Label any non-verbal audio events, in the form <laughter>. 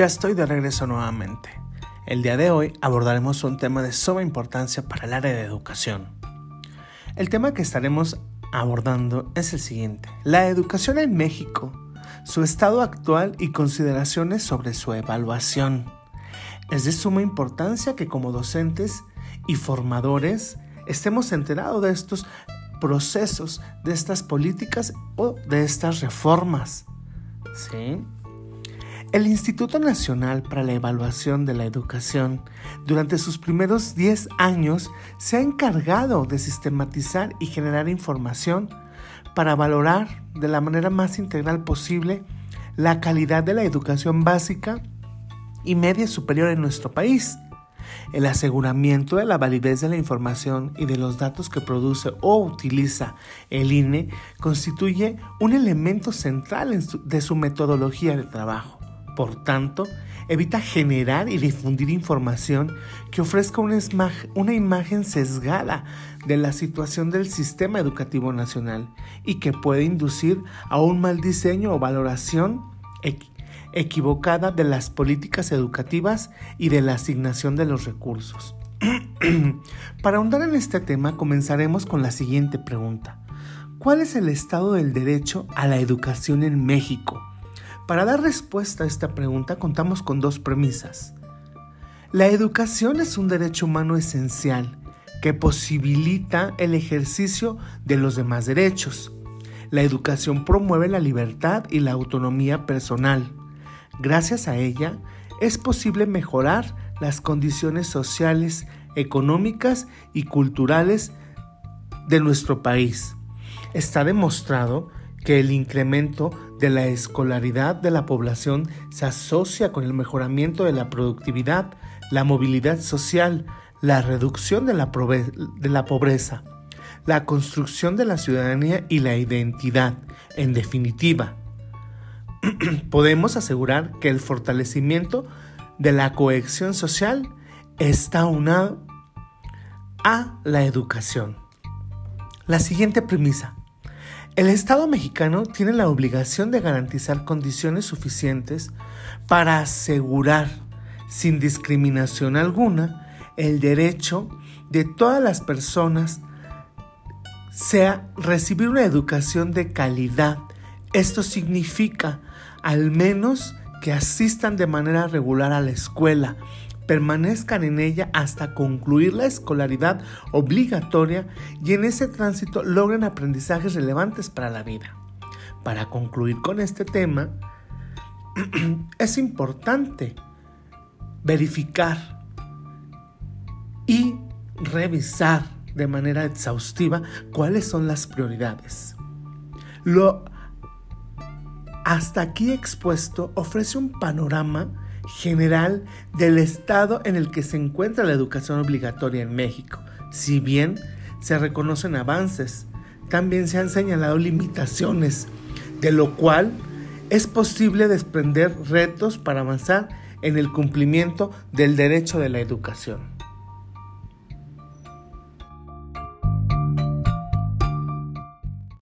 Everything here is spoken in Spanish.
Ya estoy de regreso nuevamente. El día de hoy abordaremos un tema de suma importancia para el área de educación. El tema que estaremos abordando es el siguiente. La educación en México, su estado actual y consideraciones sobre su evaluación. Es de suma importancia que como docentes y formadores estemos enterados de estos procesos, de estas políticas o de estas reformas. ¿Sí? El Instituto Nacional para la Evaluación de la Educación durante sus primeros 10 años se ha encargado de sistematizar y generar información para valorar de la manera más integral posible la calidad de la educación básica y media superior en nuestro país. El aseguramiento de la validez de la información y de los datos que produce o utiliza el INE constituye un elemento central de su metodología de trabajo. Por tanto, evita generar y difundir información que ofrezca una, imagen sesgada de la situación del sistema educativo nacional y que puede inducir a un mal diseño o valoración equivocada de las políticas educativas y de la asignación de los recursos. <clears throat> Para ahondar en este tema comenzaremos con la siguiente pregunta. ¿Cuál es el estado del derecho a la educación en México? Para dar respuesta a esta pregunta contamos con dos premisas. La educación es un derecho humano esencial que posibilita el ejercicio de los demás derechos. La educación promueve la libertad y la autonomía personal. Gracias a ella es posible mejorar las condiciones sociales, económicas y culturales de nuestro país. Está demostrado que el incremento de la escolaridad de la población se asocia con el mejoramiento de la productividad, la movilidad social, la reducción de la, pobreza, la construcción de la ciudadanía y la identidad. En definitiva, <clears throat> podemos asegurar que el fortalecimiento de la cohesión social está unado a la educación. La siguiente premisa. El Estado mexicano tiene la obligación de garantizar condiciones suficientes para asegurar, sin discriminación alguna, el derecho de todas las personas sea recibir una educación de calidad. Esto significa al menos que asistan de manera regular a la escuela, permanezcan en ella hasta concluir la escolaridad obligatoria y en ese tránsito logren aprendizajes relevantes para la vida. Para concluir con este tema, <clears throat> es importante verificar y revisar de manera exhaustiva cuáles son las prioridades. Lo hasta aquí expuesto ofrece un panorama general del estado en el que se encuentra la educación obligatoria en México. Si bien se reconocen avances, también se han señalado limitaciones, de lo cual es posible desprender retos para avanzar en el cumplimiento del derecho de la educación.